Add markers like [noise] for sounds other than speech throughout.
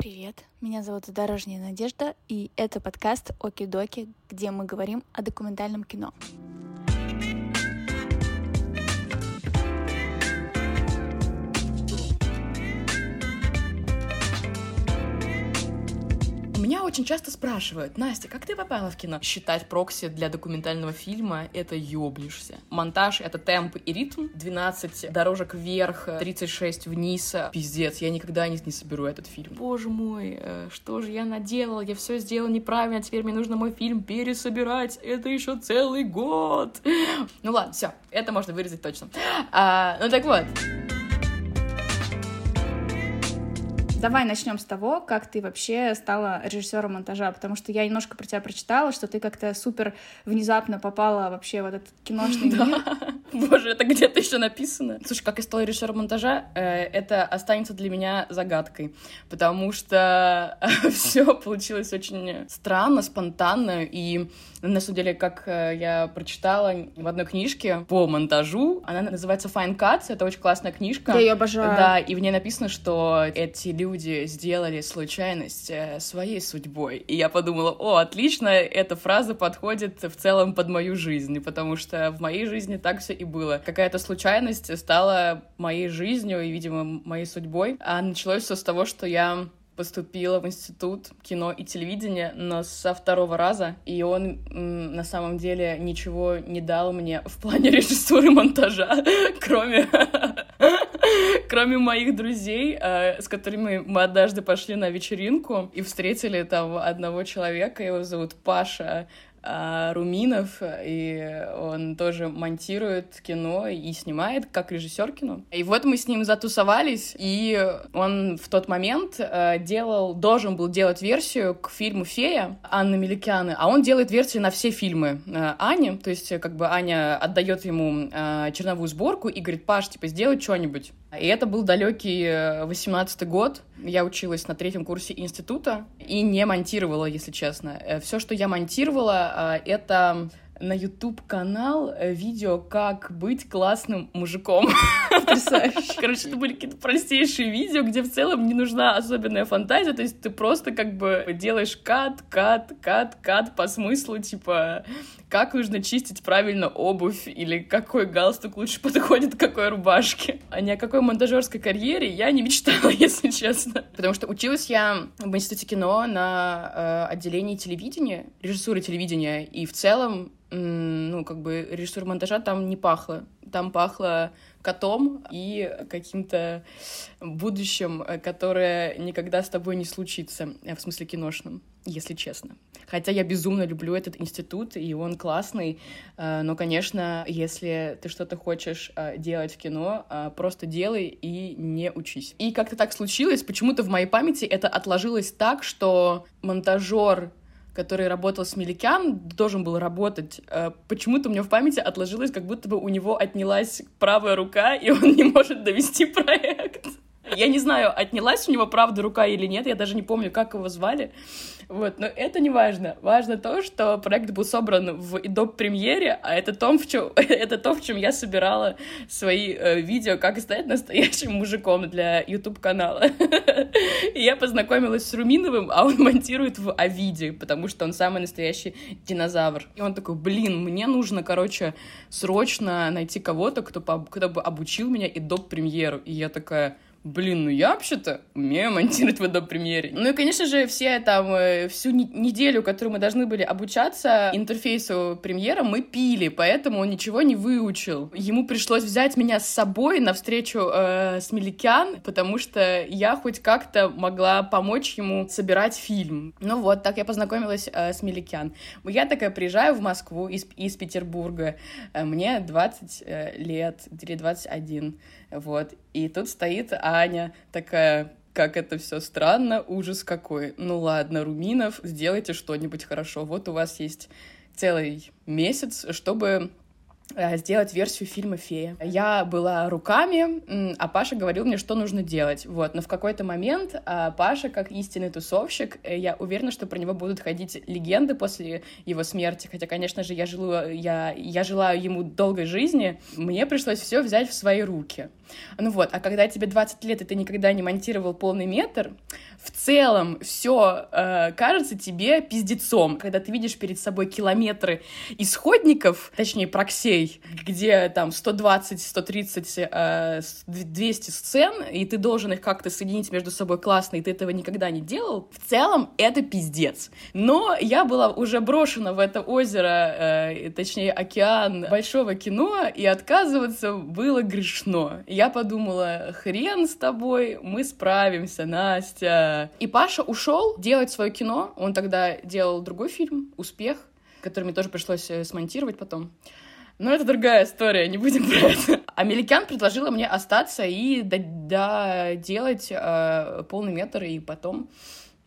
Привет, меня зовут Дорожняя Надежда, и это подкаст Оки-Доки, где мы говорим о документальном кино. Очень часто спрашивают, Настя, как ты попала в кино? Считать прокси для документального фильма — это ёбнешься. Монтаж — это темп и ритм. 12 дорожек вверх, 36 вниз. Пиздец, я никогда не, не соберу этот фильм. Боже мой, э, что же я наделала? Я все сделала неправильно, теперь мне нужно мой фильм пересобирать. Это еще целый год. Ну ладно, все, это можно вырезать точно. А, ну так вот. Давай начнем с того, как ты вообще стала режиссером монтажа, потому что я немножко про тебя прочитала, что ты как-то супер внезапно попала вообще в этот киношный [laughs] мир. Боже, это где-то еще написано. Слушай, как я стала режиссером монтажа, э, это останется для меня загадкой, потому что [laughs] все получилось очень странно, спонтанно, и на самом деле, как э, я прочитала в одной книжке по монтажу, она называется Fine Cuts, это очень классная книжка. Я ее обожаю. Да, и в ней написано, что эти люди сделали случайность э, своей судьбой. И я подумала, о, отлично, эта фраза подходит в целом под мою жизнь, потому что в моей жизни так все и было. Какая-то случайность стала моей жизнью и, видимо, моей судьбой. А началось все с того, что я поступила в институт кино и телевидения, но со второго раза, и он на самом деле ничего не дал мне в плане режиссуры монтажа, [laughs] кроме [laughs] кроме моих друзей, э, с которыми мы однажды пошли на вечеринку и встретили там одного человека, его зовут Паша, а, Руминов, и он тоже монтирует кино и снимает как режиссер кино. И вот мы с ним затусовались, и он в тот момент э, делал, должен был делать версию к фильму «Фея» Анны Меликяны, а он делает версию на все фильмы э, Ани, то есть как бы Аня отдает ему э, черновую сборку и говорит, Паш, типа, сделай что-нибудь. И это был далекий 18-й год, я училась на третьем курсе института и не монтировала, если честно. Все, что я монтировала, а, это на YouTube канал э, видео «Как быть классным мужиком». [laughs] Потрясающе. Короче, это были какие-то простейшие видео, где в целом не нужна особенная фантазия, то есть ты просто как бы делаешь кат, кат, кат, кат по смыслу, типа, как нужно чистить правильно обувь, или какой галстук лучше [laughs] подходит к какой рубашке. А ни о какой монтажерской карьере я не мечтала, [laughs] если честно. Потому что училась я в Институте кино на э, отделении телевидения, режиссуры телевидения, и в целом ну, как бы режиссура монтажа там не пахло. Там пахло котом и каким-то будущим, которое никогда с тобой не случится, э, в смысле киношном, если честно. Хотя я безумно люблю этот институт, и он классный, э, но, конечно, если ты что-то хочешь э, делать в кино, просто делай и не учись. И как-то так случилось, почему-то в моей памяти это отложилось так, что монтажер который работал с Меликян, должен был работать. Э, почему-то у меня в памяти отложилось, как будто бы у него отнялась правая рука, и он не может довести проект. Я не знаю, отнялась у него правда рука или нет, я даже не помню, как его звали. Вот, но это не важно. Важно то, что проект был собран в Adobe премьере, а это то, в чем, [laughs] это то, в чем я собирала свои э, видео, как стать настоящим мужиком для YouTube-канала. [laughs] И я познакомилась с Руминовым, а он монтирует в Авиде, потому что он самый настоящий динозавр. И он такой, блин, мне нужно, короче, срочно найти кого-то, кто, кто бы обучил меня Adobe премьеру. И я такая, блин, ну я вообще-то умею монтировать в Adobe Premiere. Ну и, конечно же, все там, э, всю неделю, которую мы должны были обучаться интерфейсу премьера, мы пили, поэтому он ничего не выучил. Ему пришлось взять меня с собой на встречу э, с Меликян, потому что я хоть как-то могла помочь ему собирать фильм. Ну вот, так я познакомилась э, с Меликян. Я такая приезжаю в Москву из, из Петербурга, э, мне 20 э, лет, или 21, вот, и тут стоит Аня такая, как это все странно, ужас какой. Ну ладно, Руминов, сделайте что-нибудь хорошо. Вот у вас есть целый месяц, чтобы сделать версию фильма «Фея». Я была руками, а Паша говорил мне, что нужно делать. Вот. Но в какой-то момент а, Паша, как истинный тусовщик, э, я уверена, что про него будут ходить легенды после его смерти. Хотя, конечно же, я, желаю, я, я желаю ему долгой жизни. Мне пришлось все взять в свои руки. Ну вот, а когда тебе 20 лет, и ты никогда не монтировал полный метр, в целом все э, кажется тебе пиздецом. Когда ты видишь перед собой километры исходников, точнее, проксей, где там 120, 130, э, 200 сцен, и ты должен их как-то соединить между собой классно, и ты этого никогда не делал, в целом это пиздец. Но я была уже брошена в это озеро, э, точнее, океан большого кино, и отказываться было грешно. Я подумала, хрен с тобой, мы справимся, Настя. И Паша ушел делать свое кино. Он тогда делал другой фильм «Успех», который мне тоже пришлось э, смонтировать потом. Но это другая история, не будем про это. Амеликян предложила мне остаться и доделать э, полный метр, и потом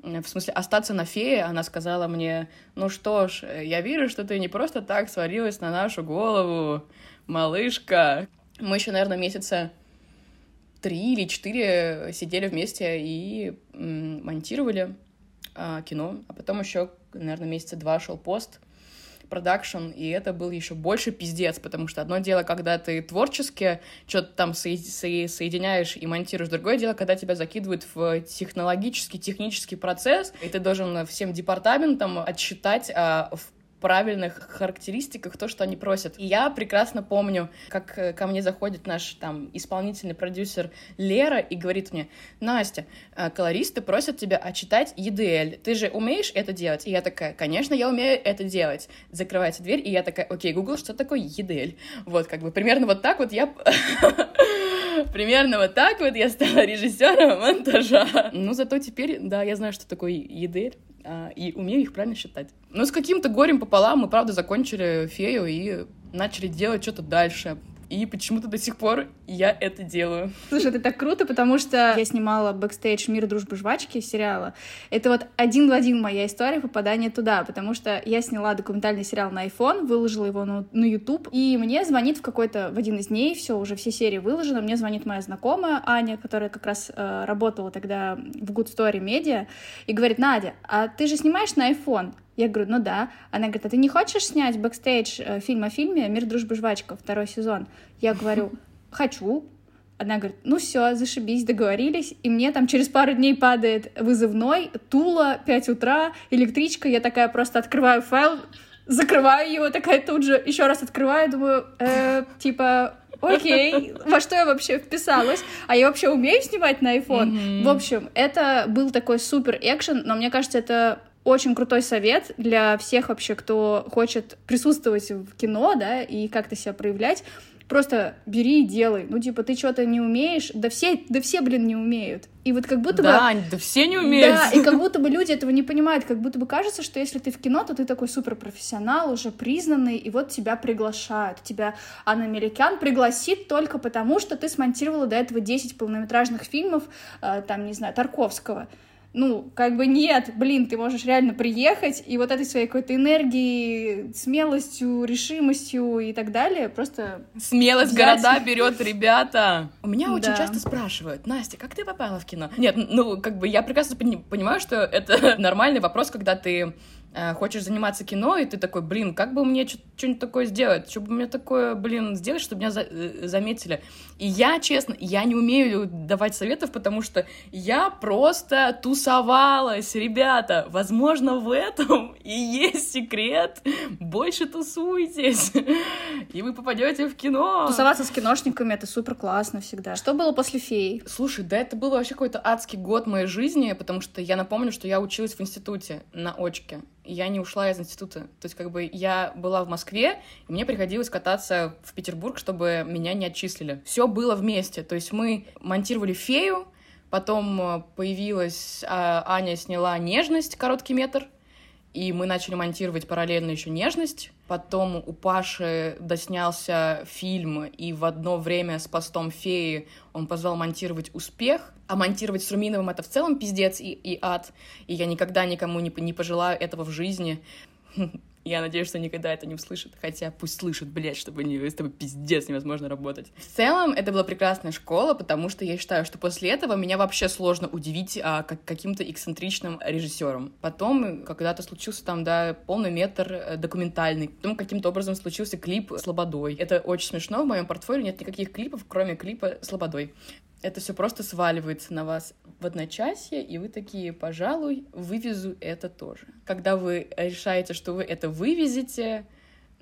э, в смысле, остаться на фее, она сказала мне, ну что ж, я вижу, что ты не просто так сварилась на нашу голову, малышка. Мы еще, наверное, месяца три или четыре сидели вместе и монтировали а, кино, а потом еще, наверное, месяца два шел пост, продакшн, и это был еще больше пиздец, потому что одно дело, когда ты творчески что-то там со со соединяешь и монтируешь, другое дело, когда тебя закидывают в технологический, технический процесс, и ты должен всем департаментам отсчитать а, в правильных характеристиках то, что они просят. И я прекрасно помню, как э, ко мне заходит наш там исполнительный продюсер Лера и говорит мне, Настя, э, колористы просят тебя отчитать EDL. Ты же умеешь это делать? И я такая, конечно, я умею это делать. Закрывается дверь, и я такая, окей, Google, что такое EDL? Вот, как бы, примерно вот так вот я... [laughs] Примерно вот так вот я стала режиссером монтажа. Ну, зато теперь, да, я знаю, что такое EDL. А, и умею их правильно считать. Но с каким-то горем пополам мы, правда, закончили фею и начали делать что-то дальше и почему-то до сих пор я это делаю. Слушай, это так круто, потому что я снимала бэкстейдж «Мир, дружбы, жвачки» сериала. Это вот один в один моя история попадания туда, потому что я сняла документальный сериал на iPhone, выложила его на, на YouTube, и мне звонит в какой-то, в один из дней, все, уже все серии выложены, мне звонит моя знакомая Аня, которая как раз э, работала тогда в Good Story Media, и говорит, Надя, а ты же снимаешь на iPhone? Я говорю, ну да. Она говорит, а ты не хочешь снять бэкстейдж э, фильм о фильме «Мир, дружба, жвачка» второй сезон? Я говорю, [laughs] хочу. Она говорит, ну все, зашибись, договорились. И мне там через пару дней падает вызывной, Тула, 5 утра, электричка. Я такая просто открываю файл, закрываю его, такая тут же еще раз открываю, думаю, э, типа, окей, во что я вообще вписалась? А я вообще умею снимать на iPhone? Mm-hmm. В общем, это был такой супер экшен, но мне кажется, это очень крутой совет для всех вообще, кто хочет присутствовать в кино, да, и как-то себя проявлять. Просто бери и делай. Ну, типа, ты что-то не умеешь. Да все, да все, блин, не умеют. И вот как будто да, бы... Да, да все не умеют. Да, и как будто бы люди этого не понимают. Как будто бы кажется, что если ты в кино, то ты такой суперпрофессионал, уже признанный, и вот тебя приглашают. Тебя Анна Меликян пригласит только потому, что ты смонтировала до этого 10 полнометражных фильмов, э, там, не знаю, Тарковского ну, как бы нет, блин, ты можешь реально приехать и вот этой своей какой-то энергией, смелостью, решимостью и так далее просто... Смелость взять... города берет ребята. У меня да. очень часто спрашивают, Настя, как ты попала в кино? Нет, ну, как бы я прекрасно понимаю, что это [laughs] нормальный вопрос, когда ты хочешь заниматься кино, и ты такой, блин, как бы мне что-нибудь такое сделать, что бы мне такое, блин, сделать, чтобы меня за э, заметили. И я, честно, я не умею давать советов, потому что я просто тусовалась, ребята. Возможно, в этом [laughs] и есть секрет. Больше тусуйтесь, [laughs] и вы попадете в кино. Тусоваться с киношниками — это супер классно всегда. Что было после «Феи»? Слушай, да это был вообще какой-то адский год моей жизни, потому что я напомню, что я училась в институте на очке я не ушла из института. То есть, как бы, я была в Москве, и мне приходилось кататься в Петербург, чтобы меня не отчислили. Все было вместе. То есть, мы монтировали «Фею», потом э, появилась... А, Аня сняла «Нежность», короткий метр, и мы начали монтировать параллельно еще «Нежность». Потом у Паши доснялся фильм, и в одно время с постом феи он позвал монтировать «Успех», а монтировать с Руминовым — это в целом пиздец и, и ад, и я никогда никому не, не пожелаю этого в жизни. Я надеюсь, что никогда это не услышат. Хотя пусть слышат, блядь, чтобы не, с тобой пиздец невозможно работать. В целом, это была прекрасная школа, потому что я считаю, что после этого меня вообще сложно удивить а, как, каким-то эксцентричным режиссером. Потом, когда-то случился там, да, полный метр э, документальный. Потом каким-то образом случился клип с Лободой. Это очень смешно. В моем портфолио нет никаких клипов, кроме клипа с Лободой это все просто сваливается на вас в одночасье, и вы такие, пожалуй, вывезу это тоже. Когда вы решаете, что вы это вывезете,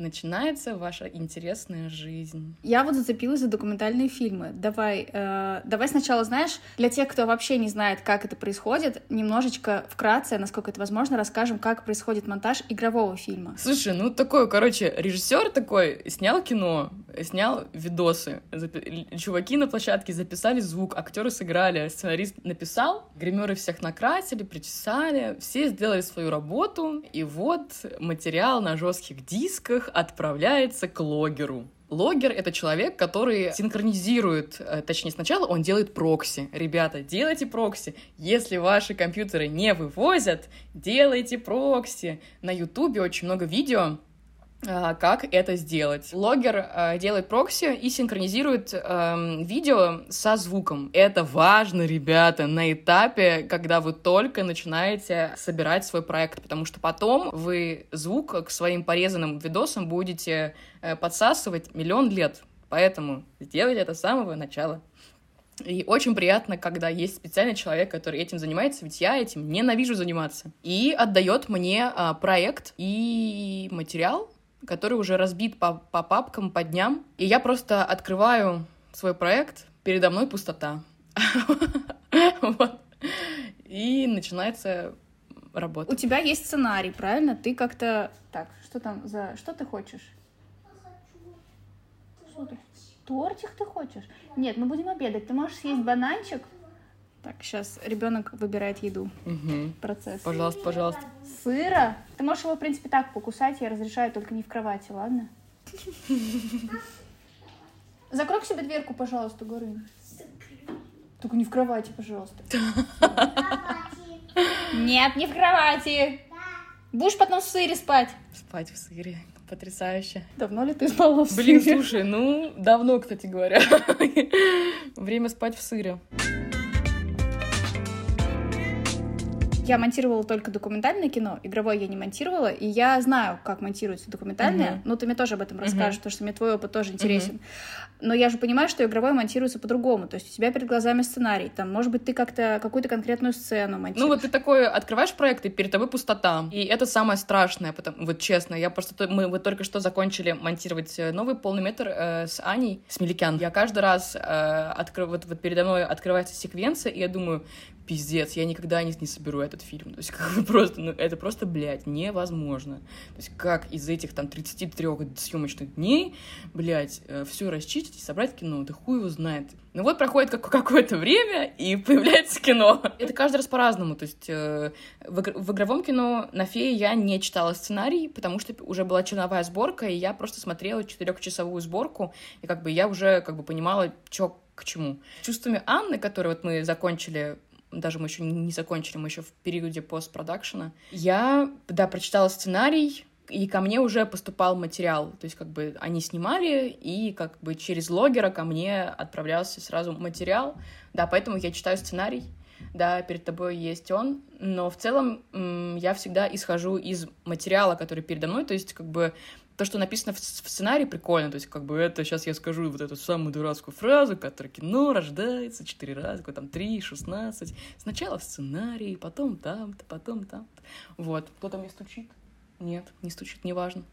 начинается ваша интересная жизнь. Я вот зацепилась за документальные фильмы. Давай, э, давай сначала, знаешь, для тех, кто вообще не знает, как это происходит, немножечко вкратце, насколько это возможно, расскажем, как происходит монтаж игрового фильма. Слушай, ну такой, короче, режиссер такой снял кино, снял видосы, чуваки на площадке записали звук, актеры сыграли, сценарист написал, гримеры всех накрасили, причесали, все сделали свою работу, и вот материал на жестких дисках отправляется к логеру. Логер — это человек, который синхронизирует, э, точнее, сначала он делает прокси. Ребята, делайте прокси. Если ваши компьютеры не вывозят, делайте прокси. На Ютубе очень много видео, как это сделать. Логер э, делает прокси и синхронизирует э, видео со звуком. Это важно, ребята, на этапе, когда вы только начинаете собирать свой проект, потому что потом вы звук к своим порезанным видосам будете Э, подсасывать миллион лет. Поэтому сделайте это с самого начала. И очень приятно, когда есть специальный человек, который этим занимается, ведь я этим ненавижу заниматься. И отдает мне а, проект и материал, который уже разбит по, по папкам, по дням. И я просто открываю свой проект, передо мной пустота. [laughs] И начинается работа. У тебя есть сценарий, правильно? Ты как-то... Так, что там за... Что ты хочешь? Что Тортик ты хочешь? Нет, мы будем обедать. Ты можешь съесть бананчик? Так, сейчас ребенок выбирает еду. Угу. Процесс. Пожалуйста, пожалуйста. Сыра? Ты можешь его, в принципе, так покусать. Я разрешаю, только не в кровати, ладно? Закрой к себе дверку, пожалуйста, Горын. Только не в кровати, пожалуйста. Нет, не в кровати. Будешь потом в сыре спать. Спать в сыре. Потрясающе. Давно ли ты спала в Блин, сыре? слушай, ну, давно, кстати говоря. [laughs] Время спать в сыре. Я монтировала только документальное кино, игровое я не монтировала, и я знаю, как монтируется документальное, uh-huh. ну ты мне тоже об этом расскажешь, потому что мне твой опыт тоже интересен. Uh-huh. Но я же понимаю, что игровое монтируется по-другому, то есть у тебя перед глазами сценарий, там, может быть, ты как-то какую-то конкретную сцену монтируешь. Ну вот ты такой открываешь проект, и перед тобой пустота, и это самое страшное, потому, вот честно, я просто, мы вот только что закончили монтировать э, новый полный метр э, с Аней Смеликян. Я каждый раз э, откры... вот, вот передо мной открывается секвенция, и я думаю, пиздец, я никогда не, не соберу этот фильм. То есть, [laughs] как бы просто, ну, это просто, блядь, невозможно. То есть, как из этих там 33 съемочных дней, блядь, э, все расчистить и собрать кино, да хуй его знает. Ну вот проходит как какое-то время, и [laughs] появляется кино. Это каждый раз по-разному. То есть э, в, в игровом кино на фее я не читала сценарий, потому что уже была черновая сборка, и я просто смотрела четырехчасовую сборку, и как бы я уже как бы понимала, что к чему. Чувствами Анны, которые вот мы закончили даже мы еще не закончили, мы еще в периоде постпродакшена. Я, да, прочитала сценарий, и ко мне уже поступал материал. То есть, как бы, они снимали, и как бы через логера ко мне отправлялся сразу материал. Да, поэтому я читаю сценарий, да, перед тобой есть он, но в целом я всегда исхожу из материала, который передо мной, то есть, как бы, то, что написано в, сценарии, прикольно. То есть, как бы это сейчас я скажу вот эту самую дурацкую фразу, которая кино рождается четыре раза, какой там три, шестнадцать. Сначала в сценарии, потом там-то, потом там-то. Вот. Кто-то мне стучит? Нет, не стучит, неважно.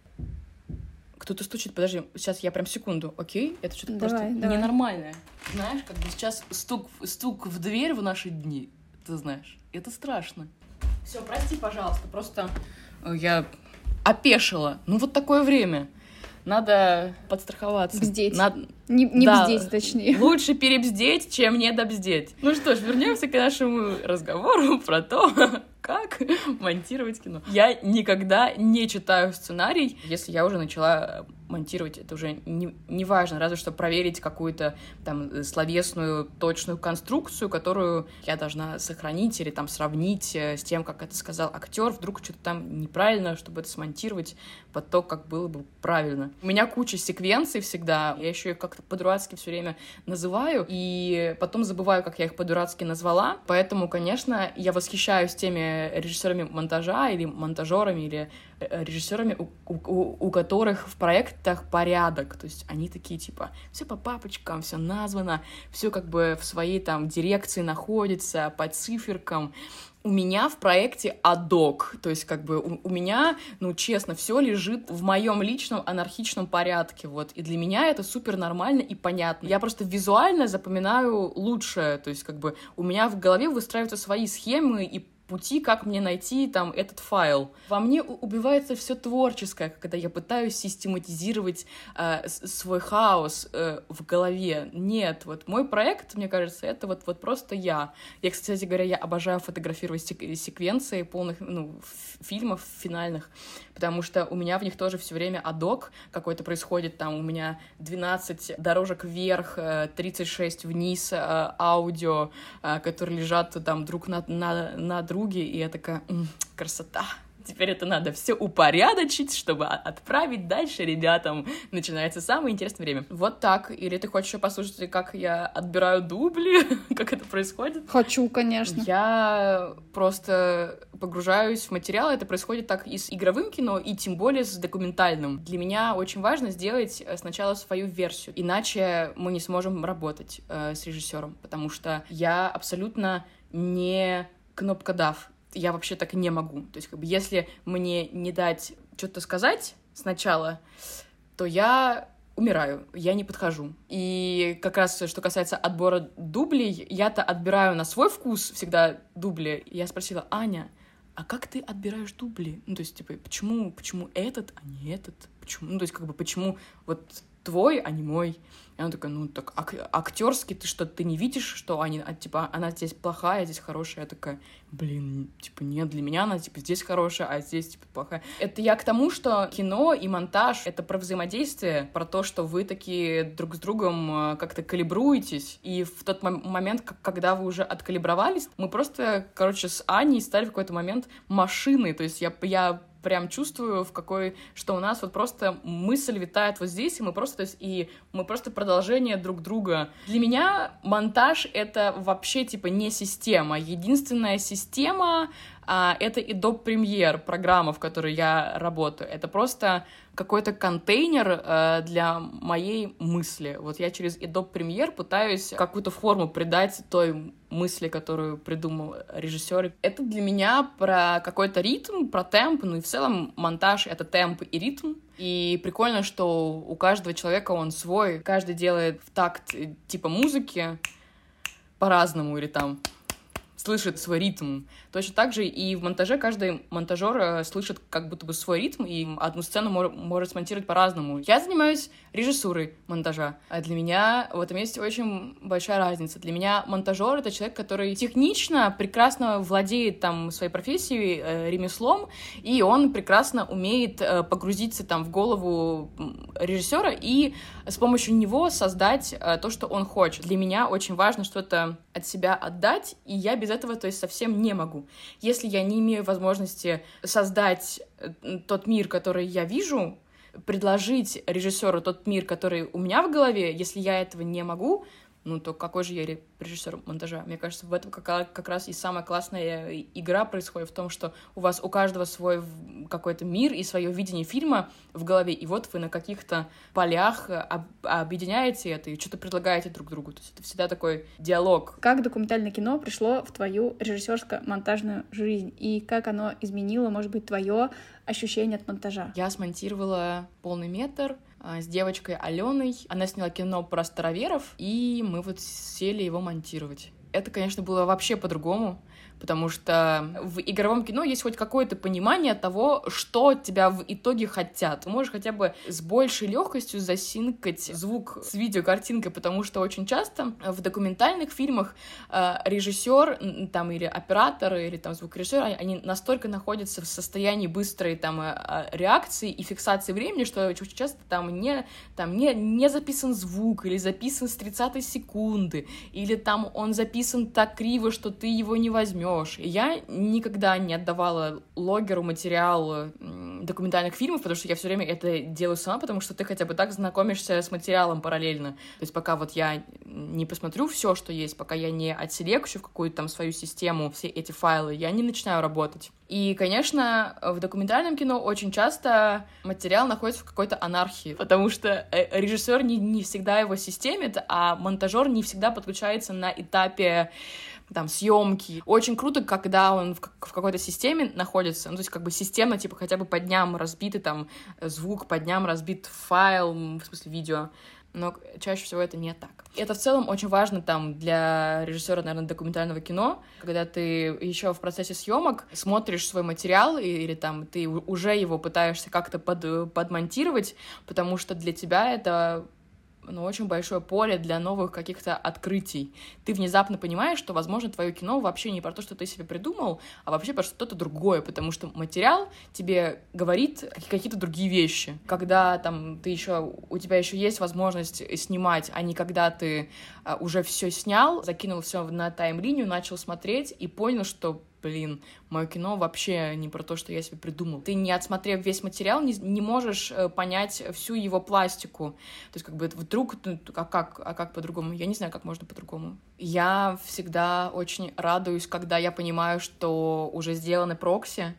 Кто-то стучит, подожди, сейчас я прям секунду, окей? Это что-то просто давай. ненормальное. Знаешь, как бы сейчас стук, стук в дверь в наши дни, ты знаешь, это страшно. Все, прости, пожалуйста, просто э, я опешила. Ну, вот такое время. Надо подстраховаться. Бздеть. Надо... Не, не да. бздеть, точнее. Лучше перебздеть, чем не добздеть. Ну что ж, вернемся к нашему разговору [laughs] про то, как монтировать кино. Я никогда не читаю сценарий, если я уже начала монтировать это уже не, не важно, разве что проверить какую-то там словесную точную конструкцию, которую я должна сохранить или там сравнить э, с тем, как это сказал актер, вдруг что-то там неправильно, чтобы это смонтировать под то, как было бы правильно. У меня куча секвенций всегда, я еще их как-то по-дурацки все время называю, и потом забываю, как я их по-дурацки назвала, поэтому, конечно, я восхищаюсь теми режиссерами монтажа или монтажерами или Э, режиссерами, у, у, у которых в проектах порядок. То есть они такие типа все по папочкам, все названо, все как бы в своей там дирекции находится, по циферкам. У меня в проекте адок, то есть как бы у, у меня, ну честно, все лежит в моем личном анархичном порядке, вот, и для меня это супер нормально и понятно. Я просто визуально запоминаю лучшее, то есть как бы у меня в голове выстраиваются свои схемы и пути, как мне найти там этот файл. Во мне убивается все творческое, когда я пытаюсь систематизировать э, свой хаос э, в голове. Нет, вот мой проект, мне кажется, это вот, вот просто я. Я, кстати говоря, я обожаю фотографировать сек- секвенции полных ну, фильмов финальных, потому что у меня в них тоже все время адок какой-то происходит, там у меня 12 дорожек вверх, 36 э, вниз э, аудио, э, которые лежат там друг на, на, на друг подруги, и я такая, М, красота, теперь это надо все упорядочить, чтобы отправить дальше ребятам. Начинается самое интересное время. Вот так. Или ты хочешь еще послушать, как я отбираю дубли, [laughs] как это происходит? Хочу, конечно. Я просто погружаюсь в материал. Это происходит так и с игровым кино, и тем более с документальным. Для меня очень важно сделать э, сначала свою версию, иначе мы не сможем работать э, с режиссером, потому что я абсолютно не кнопкодав. Я вообще так не могу. То есть, как бы, если мне не дать что-то сказать сначала, то я умираю, я не подхожу. И как раз, что касается отбора дублей, я-то отбираю на свой вкус всегда дубли. Я спросила, Аня, а как ты отбираешь дубли? Ну, то есть, типа, почему, почему этот, а не этот? Почему? Ну, то есть, как бы, почему вот твой, а не мой? И она такая, ну, так ак- актерский ты что, ты не видишь, что они, а, типа, она здесь плохая, а здесь хорошая? Я такая, блин, типа, нет, для меня она, типа, здесь хорошая, а здесь, типа, плохая. Это я к тому, что кино и монтаж — это про взаимодействие, про то, что вы такие друг с другом э, как-то калибруетесь, и в тот момент, когда вы уже откалибровались, мы просто, короче, с Аней стали в какой-то момент машиной, то есть я, я прям чувствую, в какой, что у нас вот просто мысль витает вот здесь, и мы просто, то есть, и мы просто продолжение друг друга. Для меня монтаж — это вообще, типа, не система. Единственная система а, — это Adobe Premiere, программа, в которой я работаю. Это просто какой-то контейнер э, для моей мысли. Вот я через Adobe Premiere пытаюсь какую-то форму придать той мысли, которую придумал режиссер. Это для меня про какой-то ритм, про темп, ну и в целом монтаж — это темп и ритм. И прикольно, что у каждого человека он свой, каждый делает в такт э, типа музыки по-разному, или там слышит свой ритм. Точно так же и в монтаже каждый монтажер э, слышит как будто бы свой ритм, и одну сцену может смонтировать по-разному. Я занимаюсь режиссурой монтажа, а для меня в этом есть очень большая разница. Для меня монтажер — это человек, который технично прекрасно владеет там своей профессией, э, ремеслом, и он прекрасно умеет э, погрузиться там в голову режиссера и с помощью него создать то, что он хочет. Для меня очень важно что-то от себя отдать, и я без этого, то есть, совсем не могу. Если я не имею возможности создать э, тот мир, который я вижу, предложить режиссеру тот мир, который у меня в голове, если я этого не могу, ну то какой же я режиссер монтажа? Мне кажется, в этом как, как раз и самая классная игра происходит в том, что у вас у каждого свой какой-то мир и свое видение фильма в голове, и вот вы на каких-то полях об, объединяете это и что-то предлагаете друг другу. То есть это всегда такой диалог. Как документальное кино пришло в твою режиссерско-монтажную жизнь? И как оно изменило, может быть, твое ощущение от монтажа? Я смонтировала полный метр, с девочкой Аленой. Она сняла кино про староверов, и мы вот сели его монтировать. Это, конечно, было вообще по-другому, потому что в игровом кино есть хоть какое-то понимание того, что тебя в итоге хотят. Ты можешь хотя бы с большей легкостью засинкать звук с видеокартинкой, потому что очень часто в документальных фильмах э, режиссер там или оператор или там звукорежиссер, они настолько находятся в состоянии быстрой там э, э, реакции и фиксации времени, что очень часто там не, там не, не записан звук или записан с 30 секунды, или там он записан так криво, что ты его не возьмешь. Я никогда не отдавала логеру материал документальных фильмов, потому что я все время это делаю сама, потому что ты хотя бы так знакомишься с материалом параллельно. То есть пока вот я не посмотрю все, что есть, пока я не отселекчу в какую-то там свою систему все эти файлы, я не начинаю работать. И, конечно, в документальном кино очень часто материал находится в какой-то анархии, потому что э, режиссер не, не всегда его системит, а монтажер не всегда подключается на этапе там, съемки. Очень круто, когда он в, в какой-то системе находится, ну, то есть как бы системно, типа хотя бы по дням разбитый там звук, по дням разбит файл, в смысле видео, но чаще всего это не так. Это в целом очень важно там для режиссера, наверное, документального кино, когда ты еще в процессе съемок смотришь свой материал или, или там ты уже его пытаешься как-то под, подмонтировать, потому что для тебя это ну, очень большое поле для новых каких-то открытий. Ты внезапно понимаешь, что, возможно, твое кино вообще не про то, что ты себе придумал, а вообще про что-то другое, потому что материал тебе говорит какие-то другие вещи. Когда там ты еще, у тебя еще есть возможность снимать, а не когда ты а, уже все снял, закинул все на тайм-линию, начал смотреть и понял, что блин, мое кино вообще не про то, что я себе придумал. Ты, не отсмотрев весь материал, не, не можешь э, понять всю его пластику. То есть, как бы, вдруг, ну, а как, а как по-другому? Я не знаю, как можно по-другому. Я всегда очень радуюсь, когда я понимаю, что уже сделаны прокси,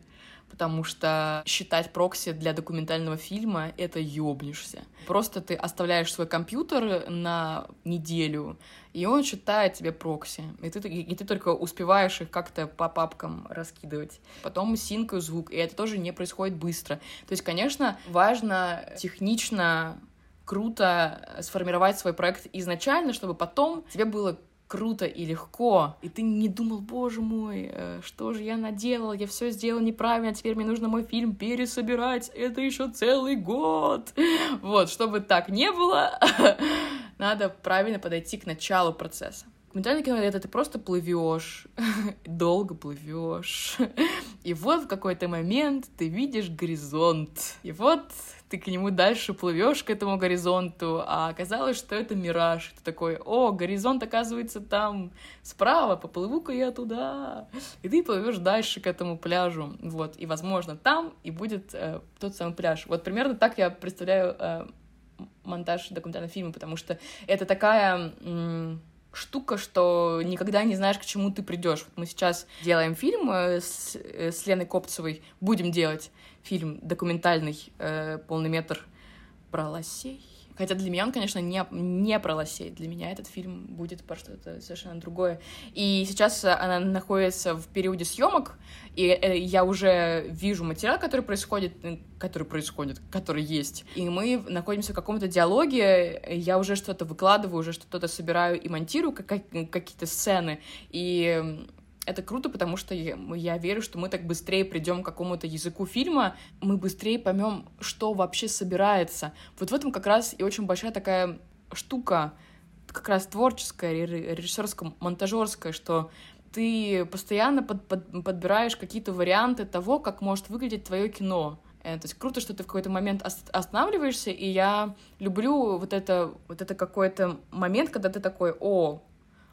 потому что считать прокси для документального фильма — это ёбнешься. Просто ты оставляешь свой компьютер на неделю, и он читает тебе прокси, и ты, и ты только успеваешь их как-то по папкам раскидывать. Потом синкаю звук, и это тоже не происходит быстро. То есть, конечно, важно технично круто сформировать свой проект изначально, чтобы потом тебе было круто и легко, и ты не думал, боже мой, э, что же я наделал, я все сделал неправильно, теперь мне нужно мой фильм пересобирать, это еще целый год. Вот, чтобы так не было, [laughs] надо правильно подойти к началу процесса. Документальное кино — это ты просто плывешь, [laughs] долго плывешь, [laughs] и вот в какой-то момент ты видишь горизонт, и вот ты к нему дальше плывешь к этому горизонту, а оказалось, что это мираж. Ты такой, о, горизонт оказывается там справа, поплыву-ка я туда. И ты плывешь дальше к этому пляжу. Вот, и, возможно, там и будет э, тот самый пляж. Вот примерно так я представляю э, монтаж документального фильма, потому что это такая... М- штука, что никогда не знаешь, к чему ты придешь. Вот мы сейчас делаем фильм э, с, э, с Леной Копцевой, будем делать фильм документальный, э, полный метр про лосей. Хотя для меня он, конечно, не, не про лосей. Для меня этот фильм будет про что-то совершенно другое. И сейчас она находится в периоде съемок, и э, я уже вижу материал, который происходит, э, который происходит, который есть. И мы находимся в каком-то диалоге, я уже что-то выкладываю, уже что-то собираю и монтирую, как, какие-то сцены. И это круто, потому что я, я верю, что мы так быстрее придем к какому-то языку фильма, мы быстрее поймем, что вообще собирается. Вот в этом как раз и очень большая такая штука, как раз творческая, режиссерская, монтажерская, что ты постоянно под, под, подбираешь какие-то варианты того, как может выглядеть твое кино. Э, то есть круто, что ты в какой-то момент останавливаешься, и я люблю вот это, вот это какой-то момент, когда ты такой, о,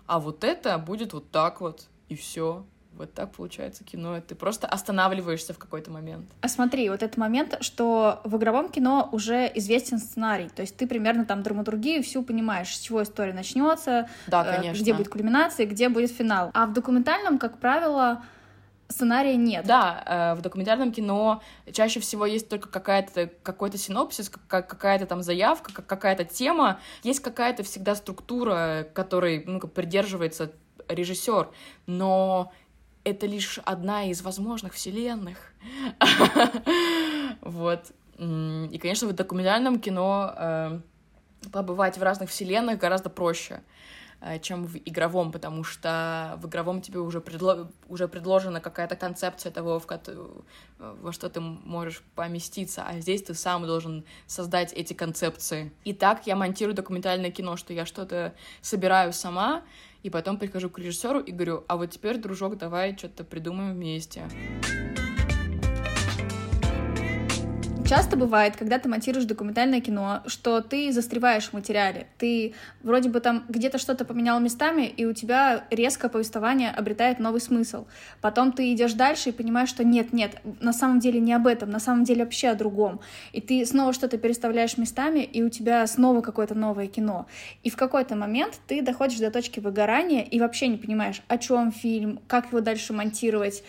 а вот это будет вот так вот и все. Вот так получается кино. Ты просто останавливаешься в какой-то момент. А смотри, вот этот момент, что в игровом кино уже известен сценарий. То есть ты примерно там драматургию всю понимаешь, с чего история начнется, да, э, конечно. где будет кульминация, где будет финал. А в документальном, как правило, сценария нет. Да, э, в документальном кино чаще всего есть только какая-то какой-то синопсис, какая-то там заявка, какая-то тема, есть какая-то всегда структура, которой ну, придерживается режиссер, но это лишь одна из возможных вселенных. [laughs] Вот. И, конечно, в документальном кино э, побывать в разных вселенных гораздо проще. э, чем в игровом, потому что в игровом тебе уже, предло... уже предложена какая-то концепция того, в ко... во что ты можешь поместиться, а здесь ты сам должен создать эти концепции. И так я монтирую документальное кино, что я что-то собираю сама, и потом прихожу к режиссеру и говорю, а вот теперь, дружок, давай что-то придумаем вместе. Часто бывает, когда ты монтируешь документальное кино, что ты застреваешь в материале. Ты вроде бы там где-то что-то поменял местами, и у тебя резко повествование обретает новый смысл. Потом ты идешь дальше и понимаешь, что нет, нет, на самом деле не об этом, на самом деле вообще о другом. И ты снова что-то переставляешь местами, и у тебя снова какое-то новое кино. И в какой-то момент ты доходишь до точки выгорания и вообще не понимаешь, о чем фильм, как его дальше монтировать,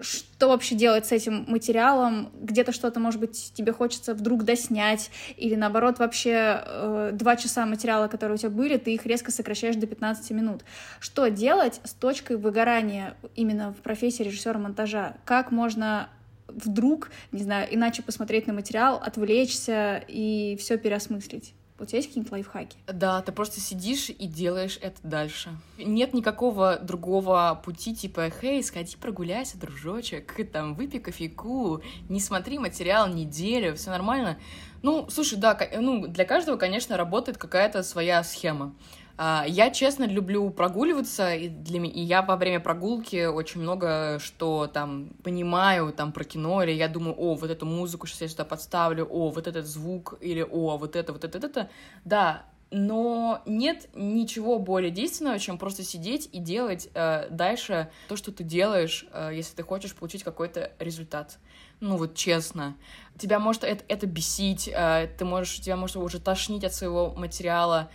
что вообще делать с этим материалом, где-то что-то, может быть, тебе хочется вдруг доснять, или наоборот, вообще э, два часа материала, которые у тебя были, ты их резко сокращаешь до 15 минут. Что делать с точкой выгорания именно в профессии режиссера монтажа? Как можно вдруг, не знаю, иначе посмотреть на материал, отвлечься и все переосмыслить? У тебя есть какие-нибудь лайфхаки? Да, ты просто сидишь и делаешь это дальше. Нет никакого другого пути, типа, хей, сходи прогуляйся, дружочек, там, выпей кофейку, не смотри материал неделю, все нормально. Ну, слушай, да, ну, для каждого, конечно, работает какая-то своя схема. А, я, честно, люблю прогуливаться, и, для и я во время прогулки очень много что там понимаю там про кино, или я думаю, о, вот эту музыку сейчас я сюда подставлю, о, вот этот звук, или о, вот это, вот это, вот это. Да, но нет ничего более действенного, чем просто сидеть и делать э, дальше то, что ты делаешь, э, если ты хочешь получить какой-то результат. Ну вот честно. Тебя может это, это бесить, э, ты можешь, тебя может уже тошнить от своего материала,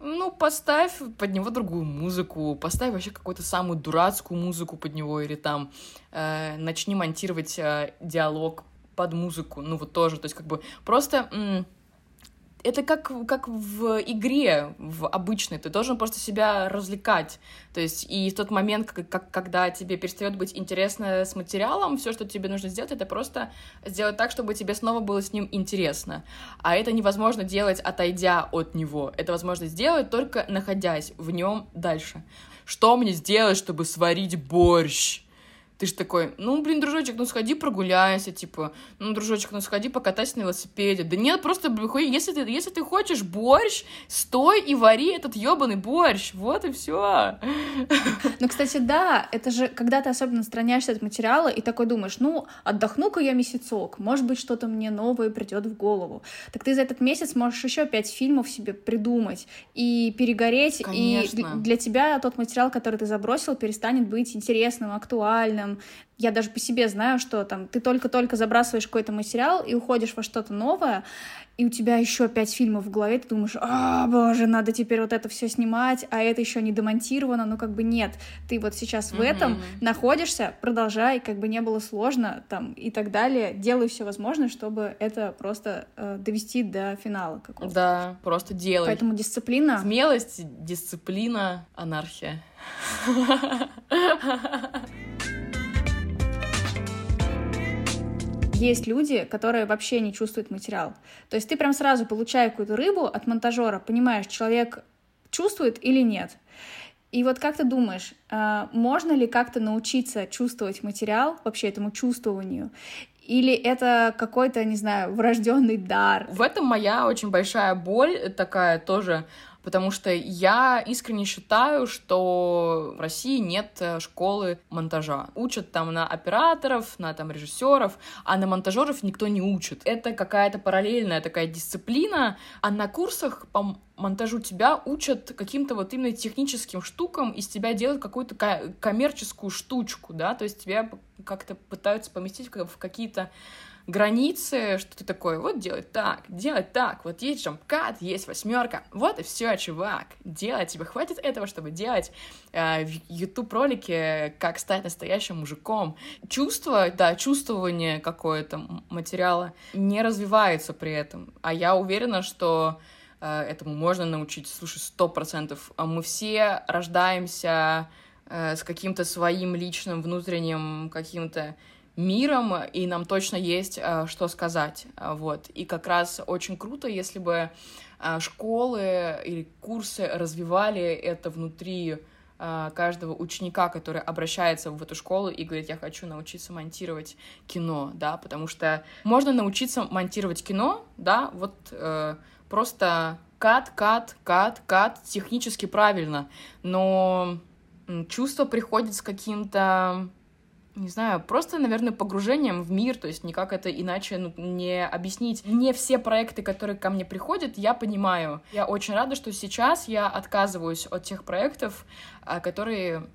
ну, поставь под него другую музыку, поставь вообще какую-то самую дурацкую музыку под него, или там э, начни монтировать э, диалог под музыку, ну вот тоже, то есть как бы просто это как, как в игре, в обычной, ты должен просто себя развлекать. То есть и в тот момент, как, как, когда тебе перестает быть интересно с материалом, все, что тебе нужно сделать, это просто сделать так, чтобы тебе снова было с ним интересно. А это невозможно делать, отойдя от него. Это возможно сделать только находясь в нем дальше. Что мне сделать, чтобы сварить борщ? Ты же такой, ну, блин, дружочек, ну сходи прогуляйся, типа, ну, дружочек, ну сходи покатайся на велосипеде. Да нет, просто, если ты, если ты хочешь борщ, стой и вари этот ебаный борщ, вот и все. [laughs] Ну, кстати, да, это же, когда ты особенно отстраняешься от материала и такой думаешь, ну, отдохну-ка я месяцок, может быть, что-то мне новое придет в голову. Так ты за этот месяц можешь еще пять фильмов себе придумать и перегореть, Конечно. и для тебя тот материал, который ты забросил, перестанет быть интересным, актуальным, там, я даже по себе знаю, что там ты только-только забрасываешь какой-то материал и уходишь во что-то новое, и у тебя еще пять фильмов в голове, ты думаешь, а, боже, надо теперь вот это все снимать, а это еще не демонтировано, ну как бы нет, ты вот сейчас в mm-hmm. этом находишься, продолжай, как бы не было сложно, там и так далее, делай все возможное, чтобы это просто э, довести до финала какого-то. Да, просто делай. Поэтому дисциплина. Смелость, дисциплина, анархия. [laughs] есть люди, которые вообще не чувствуют материал. То есть ты прям сразу, получая какую-то рыбу от монтажера, понимаешь, человек чувствует или нет. И вот как ты думаешь, а, можно ли как-то научиться чувствовать материал, вообще этому чувствованию? Или это какой-то, не знаю, врожденный дар? В этом моя очень большая боль такая тоже потому что я искренне считаю, что в России нет э, школы монтажа. Учат там на операторов, на там режиссеров, а на монтажеров никто не учит. Это какая-то параллельная такая дисциплина, а на курсах по монтажу тебя учат каким-то вот именно техническим штукам, из тебя делают какую-то коммерческую штучку, да, то есть тебя как-то пытаются поместить в какие-то границы, что ты такой, вот делать так, делать так, вот есть джампкат, есть восьмерка, вот и все, чувак, делать тебе хватит этого, чтобы делать э, YouTube ролике, как стать настоящим мужиком. Чувство, да, чувствование какое-то материала не развивается при этом, а я уверена, что этому можно научить, слушай, сто процентов. А мы все рождаемся э, с каким-то своим личным внутренним каким-то миром, и нам точно есть э, что сказать. Вот. И как раз очень круто, если бы э, школы или курсы развивали это внутри э, каждого ученика, который обращается в эту школу и говорит, я хочу научиться монтировать кино, да, потому что можно научиться монтировать кино, да, вот э, просто кат, кат, кат, кат, технически правильно, но чувство приходит с каким-то не знаю, просто, наверное, погружением в мир, то есть никак это иначе ну, не объяснить. Не все проекты, которые ко мне приходят, я понимаю. Я очень рада, что сейчас я отказываюсь от тех проектов, а, которые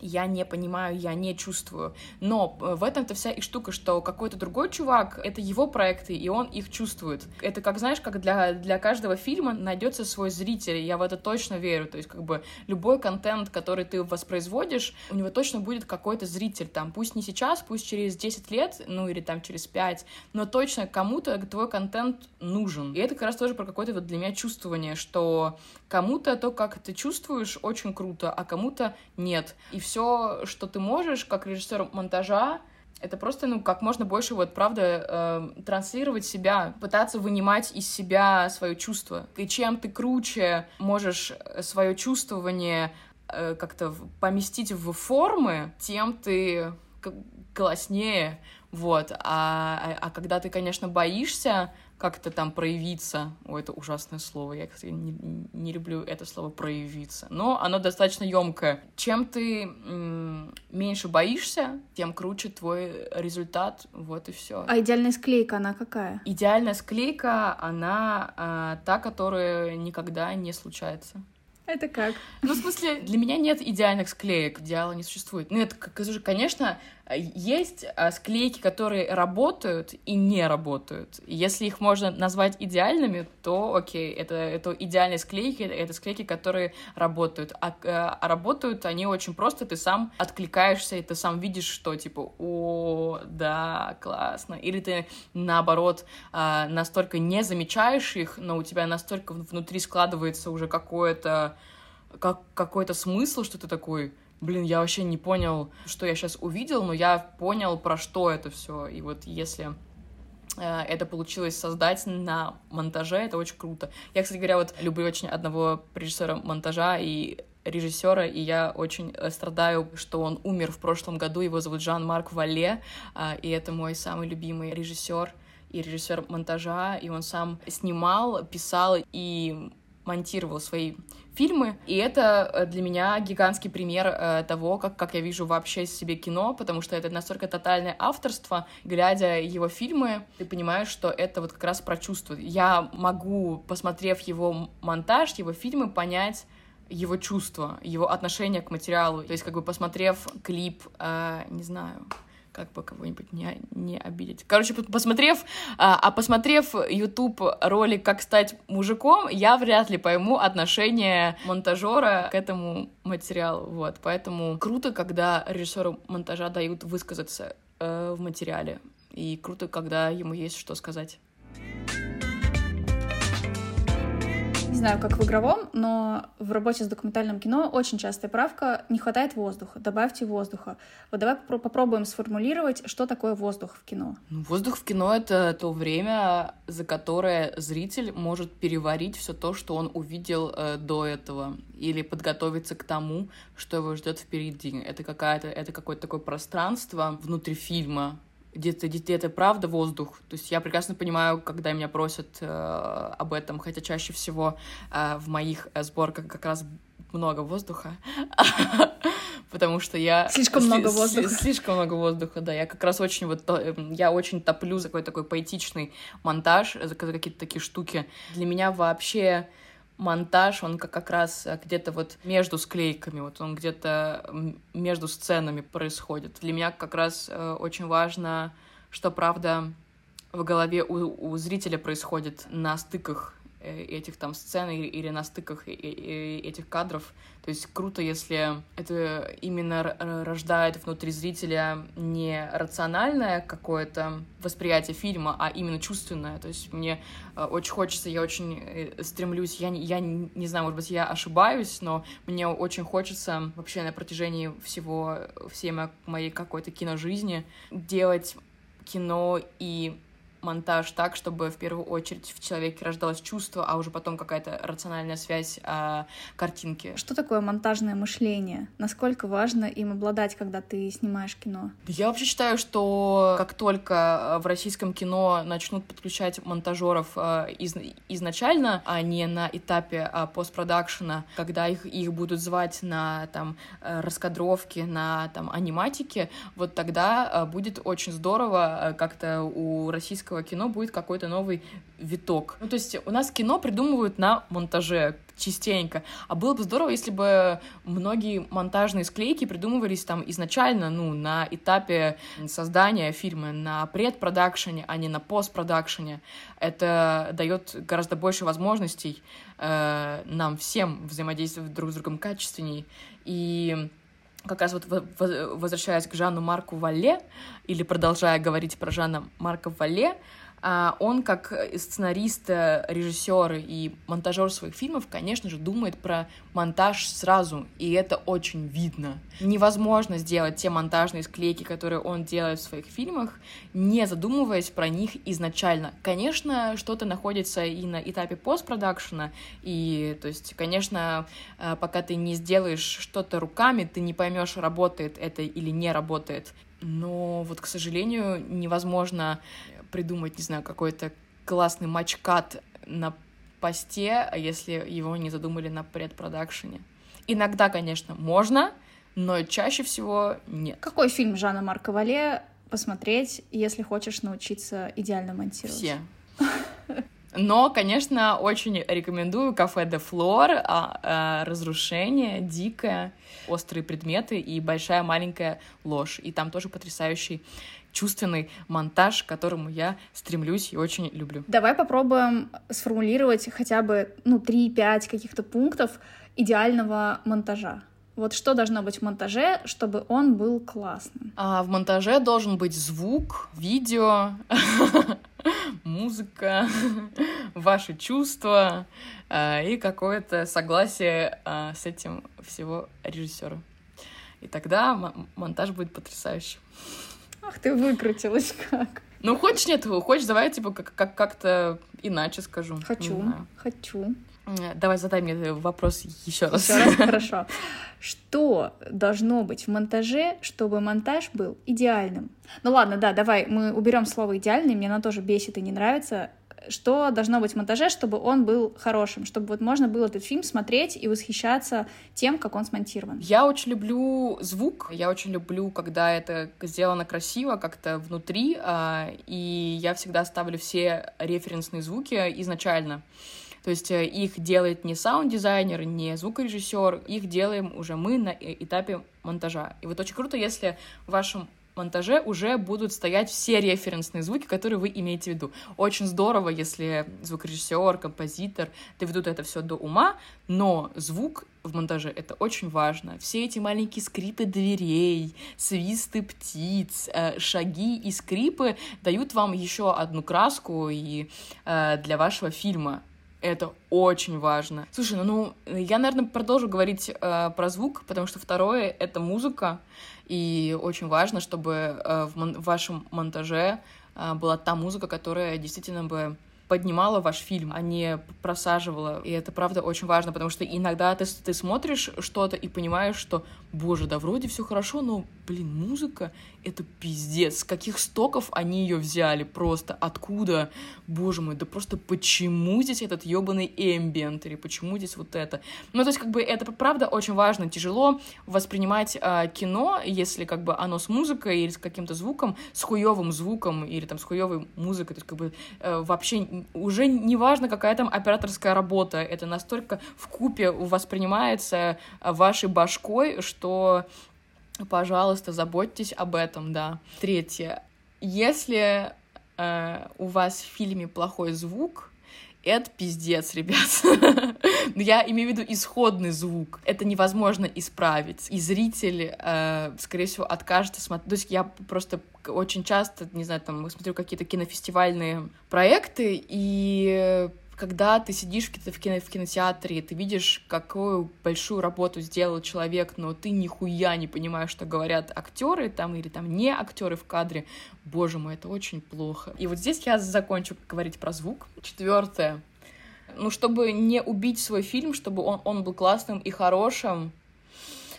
я не понимаю, я не чувствую. Но э, в этом-то вся и штука, что какой-то другой чувак, это его проекты, и он их чувствует. Это как, знаешь, как для, для каждого фильма найдется свой зритель, я в это точно верю. То есть, как бы, любой контент, который ты воспроизводишь, у него точно будет какой-то зритель там. Пусть не сейчас, пусть через 10 лет, ну, или там через 5, но точно кому-то твой контент нужен. И это как раз тоже про какое-то вот для меня чувствование, что кому-то то, как ты чувствуешь, очень круто, а кому-то нет. И все, что ты можешь, как режиссер монтажа, это просто, ну, как можно больше, вот, правда, э, транслировать себя, пытаться вынимать из себя свое чувство. И чем ты круче можешь свое чувствование э, как-то поместить в формы, тем ты класснее, вот. А, а, а когда ты, конечно, боишься, как-то там проявиться. О, это ужасное слово. Я, кстати, не, не люблю это слово проявиться. Но оно достаточно емкое. Чем ты м- меньше боишься, тем круче твой результат. Вот и все. А идеальная склейка, она какая? Идеальная склейка, она а, та, которая никогда не случается. Это как? Ну, в смысле, для меня нет идеальных склеек, идеала не существует. Ну, это, конечно, есть а, склейки, которые работают и не работают. Если их можно назвать идеальными, то окей, это, это идеальные склейки, это склейки, которые работают. А, а, а работают они очень просто, ты сам откликаешься, и ты сам видишь, что типа, о, да, классно. Или ты, наоборот, настолько не замечаешь их, но у тебя настолько внутри складывается уже какое-то как, какой-то смысл, что ты такой, блин, я вообще не понял, что я сейчас увидел, но я понял, про что это все. И вот если э, это получилось создать на монтаже, это очень круто. Я, кстати говоря, вот люблю очень одного режиссера монтажа и режиссера, и я очень э, страдаю, что он умер в прошлом году. Его зовут Жан-Марк Вале, э, и это мой самый любимый режиссер и режиссер монтажа, и он сам снимал, писал и монтировал свои фильмы, и это э, для меня гигантский пример э, того, как, как я вижу вообще себе кино, потому что это настолько тотальное авторство, глядя его фильмы, ты понимаешь, что это вот как раз про чувства. Я могу, посмотрев его монтаж, его фильмы, понять его чувства, его отношение к материалу. То есть, как бы посмотрев клип, э, не знаю, как бы кого-нибудь не, не обидеть. Короче, посмотрев, а, а посмотрев YouTube ролик «Как стать мужиком», я вряд ли пойму отношение монтажера к этому материалу, вот. Поэтому круто, когда режиссеру монтажа дают высказаться э, в материале, и круто, когда ему есть что сказать. Не знаю, как в игровом, но в работе с документальным кино очень частая правка — не хватает воздуха, добавьте воздуха. Вот давай попробуем сформулировать, что такое воздух в кино. Ну, воздух в кино — это то время, за которое зритель может переварить все то, что он увидел э, до этого, или подготовиться к тому, что его ждет впереди. Это какая-то, это какое-то такое пространство внутри фильма, где-то где-то правда воздух. То есть я прекрасно понимаю, когда меня просят э, об этом, хотя чаще всего э, в моих э, сборках как раз много воздуха, [laughs] потому что я... Слишком много воздуха. Слишком много воздуха, да. Я как раз очень вот... Эм, я очень топлю за какой-то такой поэтичный монтаж, за какие-то такие штуки. Для меня вообще монтаж, он как, как раз э, где-то вот между склейками, вот он где-то между сценами происходит. Для меня как раз э, очень важно, что правда в голове у, у зрителя происходит на стыках этих там сцен или на стыках этих кадров. То есть круто, если это именно рождает внутри зрителя не рациональное какое-то восприятие фильма, а именно чувственное. То есть мне э, очень хочется, я очень стремлюсь, я, я не знаю, может быть, я ошибаюсь, но мне очень хочется вообще на протяжении всего, всей моей какой-то киножизни делать кино и монтаж так, чтобы в первую очередь в человеке рождалось чувство, а уже потом какая-то рациональная связь а, картинки. Что такое монтажное мышление? Насколько важно им обладать, когда ты снимаешь кино? Я вообще считаю, что как только в российском кино начнут подключать монтажеров а, из, изначально, а не на этапе а, постпродакшена, когда их, их будут звать на там раскадровки, на там аниматики, вот тогда а, будет очень здорово как-то у российского российского кино будет какой-то новый виток. Ну, то есть у нас кино придумывают на монтаже частенько. А было бы здорово, если бы многие монтажные склейки придумывались там изначально, ну, на этапе создания фильма, на предпродакшене, а не на постпродакшене. Это дает гораздо больше возможностей э, нам всем взаимодействовать друг с другом качественней. И как раз вот возвращаясь к Жанну Марку Вале, или продолжая говорить про Жанна Марка Вале, он как сценарист, режиссер и монтажер своих фильмов, конечно же, думает про монтаж сразу, и это очень видно. Невозможно сделать те монтажные склейки, которые он делает в своих фильмах, не задумываясь про них изначально. Конечно, что-то находится и на этапе постпродакшена, и, то есть, конечно, а, пока ты не сделаешь что-то руками, ты не поймешь, работает это или не работает. Но вот, к сожалению, невозможно придумать, не знаю, какой-то классный матчкат на посте, если его не задумали на предпродакшене. Иногда, конечно, можно, но чаще всего нет. Какой фильм Жанна Марка Вале посмотреть, если хочешь научиться идеально монтировать? Все. [laughs] Но, конечно, очень рекомендую кафе де Флор, а, а, разрушение, дикое, острые предметы и большая маленькая ложь. И там тоже потрясающий чувственный монтаж, к которому я стремлюсь и очень люблю. Давай попробуем сформулировать хотя бы, ну, 3-5 каких-то пунктов идеального монтажа. Вот что должно быть в монтаже, чтобы он был классным? А, в монтаже должен быть звук, видео, [laughs] музыка, [laughs] ваши чувства а, и какое-то согласие а, с этим всего режиссера. И тогда монтаж будет потрясающий. Ах, ты выкрутилась как. Ну, хочешь, нет, хочешь, давай, типа, как- как- как-то иначе скажу. Хочу, хочу. Давай задай мне вопрос еще раз. Еще раз, [laughs] хорошо. Что должно быть в монтаже, чтобы монтаж был идеальным? Ну ладно, да, давай, мы уберем слово идеальный, мне оно тоже бесит и не нравится что должно быть в монтаже, чтобы он был хорошим, чтобы вот можно было этот фильм смотреть и восхищаться тем, как он смонтирован. Я очень люблю звук, я очень люблю, когда это сделано красиво, как-то внутри, а, и я всегда ставлю все референсные звуки изначально. То есть э, их делает не саунд-дизайнер, не звукорежиссер, их делаем уже мы на э, этапе монтажа. И вот очень круто, если в вашем монтаже уже будут стоять все референсные звуки, которые вы имеете в виду. Очень здорово, если звукорежиссер, композитор доведут это все до ума, но звук в монтаже это очень важно. Все эти маленькие скрипы дверей, свисты птиц, э, шаги и скрипы дают вам еще одну краску и э, для вашего фильма. Это очень важно. Слушай, ну, ну я, наверное, продолжу говорить э, про звук, потому что второе — это музыка. И очень важно, чтобы э, в, мон- в вашем монтаже э, была та музыка, которая действительно бы поднимала ваш фильм, а не просаживала. И это, правда, очень важно, потому что иногда ты, ты смотришь что-то и понимаешь, что, боже, да вроде все хорошо, но, блин, музыка — это пиздец. С каких стоков они ее взяли просто? Откуда? Боже мой, да просто почему здесь этот ебаный эмбиент? Или почему здесь вот это? Ну, то есть, как бы, это, правда, очень важно. Тяжело воспринимать э, кино, если, как бы, оно с музыкой или с каким-то звуком, с хуевым звуком или там с хуевой музыкой. То есть, как бы, э, вообще уже не важно, какая там операторская работа, это настолько в купе воспринимается а, вашей башкой, что, пожалуйста, заботьтесь об этом, да. Третье. Если э, у вас в фильме плохой звук, Это пиздец, ребят. [laughs] Я имею в виду исходный звук. Это невозможно исправить. И зритель, э, скорее всего, откажется смотреть. То есть я просто очень часто, не знаю, там, смотрю какие-то кинофестивальные проекты, и когда ты сидишь в, кино, в кинотеатре, ты видишь, какую большую работу сделал человек, но ты нихуя не понимаешь, что говорят актеры там или там не актеры в кадре. Боже мой, это очень плохо. И вот здесь я закончу говорить про звук. Четвертое. Ну, чтобы не убить свой фильм, чтобы он, он был классным и хорошим,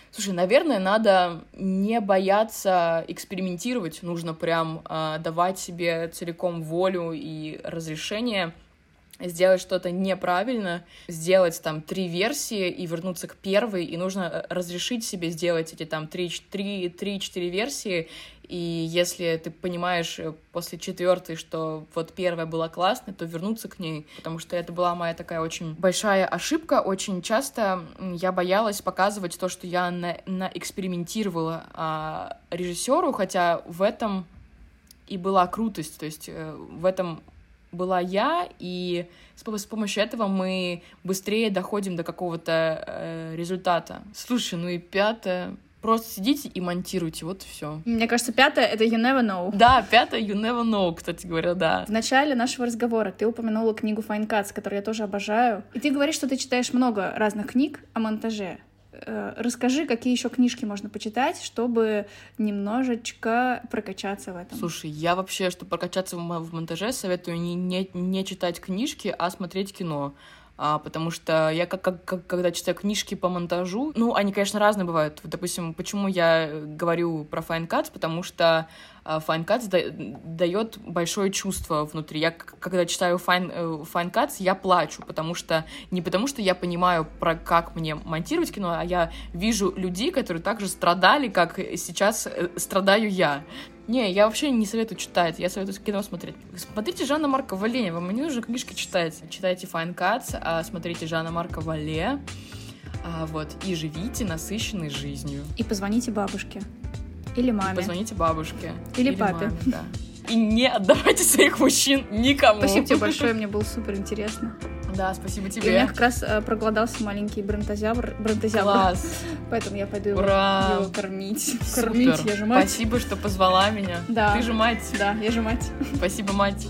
Слушай, наверное, надо не бояться экспериментировать, нужно прям э, давать себе целиком волю и разрешение сделать что-то неправильно, сделать там три версии и вернуться к первой, и нужно э, разрешить себе сделать эти там три-четыре версии, и если ты понимаешь э, после четвертой, что вот первая была классная, то вернуться к ней, потому что это была моя такая очень большая ошибка. Очень часто я боялась показывать то, что я на, на экспериментировала а, режиссеру, хотя в этом и была крутость, то есть э, в этом была я, и с, помощью этого мы быстрее доходим до какого-то э, результата. Слушай, ну и пятое. Просто сидите и монтируйте, вот все. Мне кажется, пятое — это you never know. Да, пятое — you never know, кстати говоря, да. В начале нашего разговора ты упомянула книгу Fine Cuts, которую я тоже обожаю. И ты говоришь, что ты читаешь много разных книг о монтаже. Э, расскажи, какие еще книжки можно почитать, чтобы немножечко прокачаться в этом. Слушай, я вообще, чтобы прокачаться в монтаже, советую не, не, не читать книжки, а смотреть кино а, потому что я как, как, как когда читаю книжки по монтажу, ну, они, конечно, разные бывают. Допустим, почему я говорю про Fine Cuts, потому что а, Fine Cuts да, дает большое чувство внутри. Я, когда читаю Fine, э, Fine Cuts, я плачу, потому что не потому что я понимаю, про как мне монтировать кино, а я вижу людей, которые также страдали, как сейчас э, страдаю я. Не, я вообще не советую читать, я советую кино смотреть. Смотрите Жанна Марка Вале, вам не нужно книжки читать. Читайте Fine Cuts, а смотрите Жанна Марка Вале, а, вот, и живите насыщенной жизнью. И позвоните бабушке. Или маме. И позвоните бабушке. Или, Или папе. Маме, да. И не отдавайте своих мужчин никому. Спасибо тебе [laughs] большое, мне было супер интересно. Да, спасибо тебе. И у меня как раз э, проголодался маленький бронтозябр. бронтозябр. Класс. [laughs] Поэтому я пойду Ура. его, его [laughs] кормить. Супер. Кормить, я же мать. Спасибо, что позвала меня. Да. Ты же мать. Да, я же мать. Спасибо, мать.